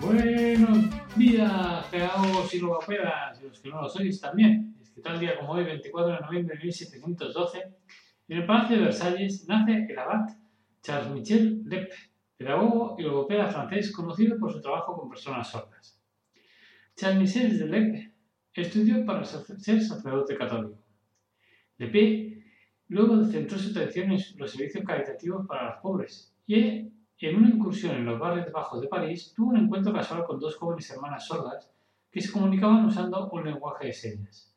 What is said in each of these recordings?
Buenos días, geólogos y logopedas, y los que no lo sois también. Es que tal día como hoy, 24 de noviembre de 1712, en el Palacio de Versalles nace el abad Charles Michel Lepe, pedagogo y logopeda francés conocido por su trabajo con personas sordas. Charles Michel de Lepe estudió para ser sacerdote católico. Lepe luego centró su atención en los servicios caritativos para los pobres y en una incursión en los barrios bajos de París, tuvo un encuentro casual con dos jóvenes hermanas sordas que se comunicaban usando un lenguaje de señas.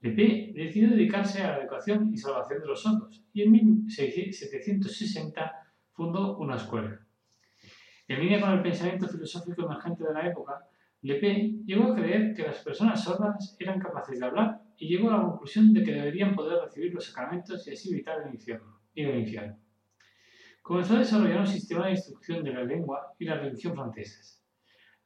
Lepé decidió dedicarse a la educación y salvación de los sordos y en 1760 fundó una escuela. En línea con el pensamiento filosófico emergente de la época, Lepé llegó a creer que las personas sordas eran capaces de hablar y llegó a la conclusión de que deberían poder recibir los sacramentos y así evitar el infierno y el infierno comenzó a desarrollar un sistema de instrucción de la lengua y la religión francesas.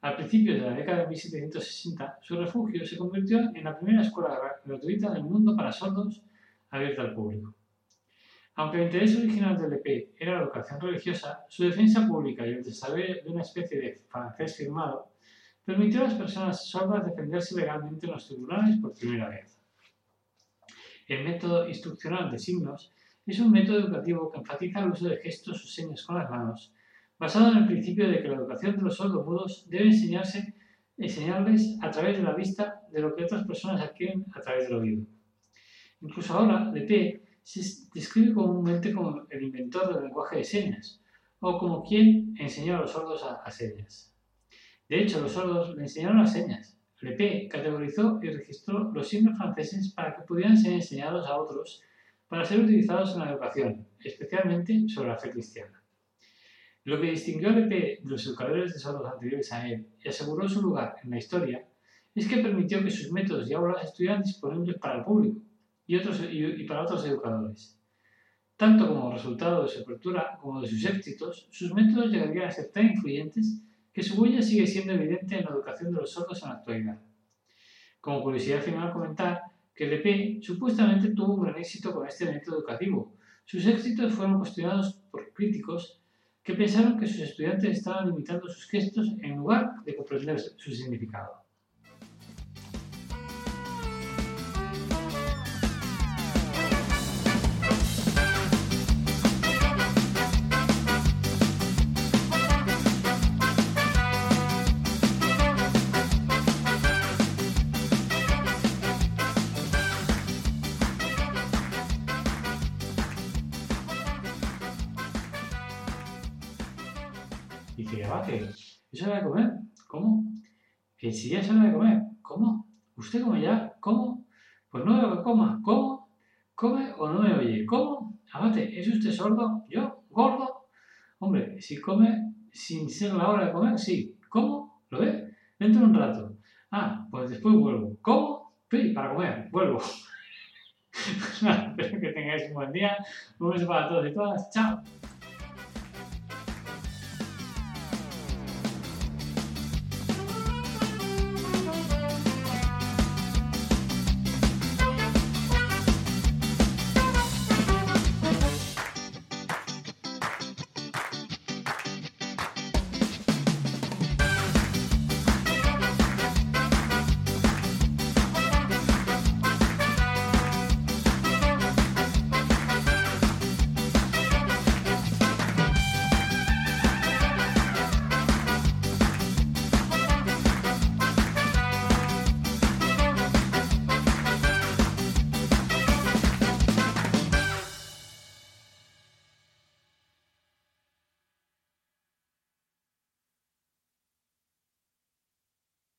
Al principio de la década de 1760, su refugio se convirtió en la primera escuela gratuita del mundo para sordos abierta al público. Aunque el interés original del EP era la educación religiosa, su defensa pública y el desarrollo de una especie de francés firmado permitió a las personas sordas defenderse legalmente en los tribunales por primera vez. El método instruccional de signos es un método educativo que enfatiza el uso de gestos o señas con las manos, basado en el principio de que la educación de los sordomudos debe enseñarse, enseñarles a través de la vista de lo que otras personas adquieren a través del oído. Incluso ahora, Lepé se describe comúnmente como el inventor del lenguaje de señas, o como quien enseñó a los sordos a, señas. De hecho, los sordos le enseñaron las señas. Lepé categorizó y registró los signos franceses para que pudieran ser enseñados a otros para ser utilizados en la educación, especialmente sobre la fe cristiana. Lo que distinguió al EP de los educadores de sordos anteriores a él y aseguró su lugar en la historia es que permitió que sus métodos y aulas estuvieran disponibles para el público y, otros, y para otros educadores. Tanto como resultado de su apertura como de sus éxitos, sus métodos llegarían a ser tan influyentes que su huella sigue siendo evidente en la educación de los sordos en la actualidad. Como curiosidad final comentar que LP supuestamente tuvo un gran éxito con este método educativo. Sus éxitos fueron cuestionados por críticos que pensaron que sus estudiantes estaban limitando sus gestos en lugar de comprender su significado. Dice, abate, ¿es hora de comer? ¿Cómo? Que si ya es de comer. ¿Cómo? ¿Usted come ya? ¿Cómo? Pues no veo que coma. ¿Cómo? ¿Come o no me oye? ¿Cómo? Abate, ¿es usted sordo? ¿Yo? ¿Gordo? Hombre, si come sin ser la hora de comer, sí. ¿Cómo? ¿Lo ve? Dentro de un rato. Ah, pues después vuelvo. ¿Cómo? Sí, para comer. Vuelvo. Espero que tengáis un buen día. Un beso para todos y todas. Chao.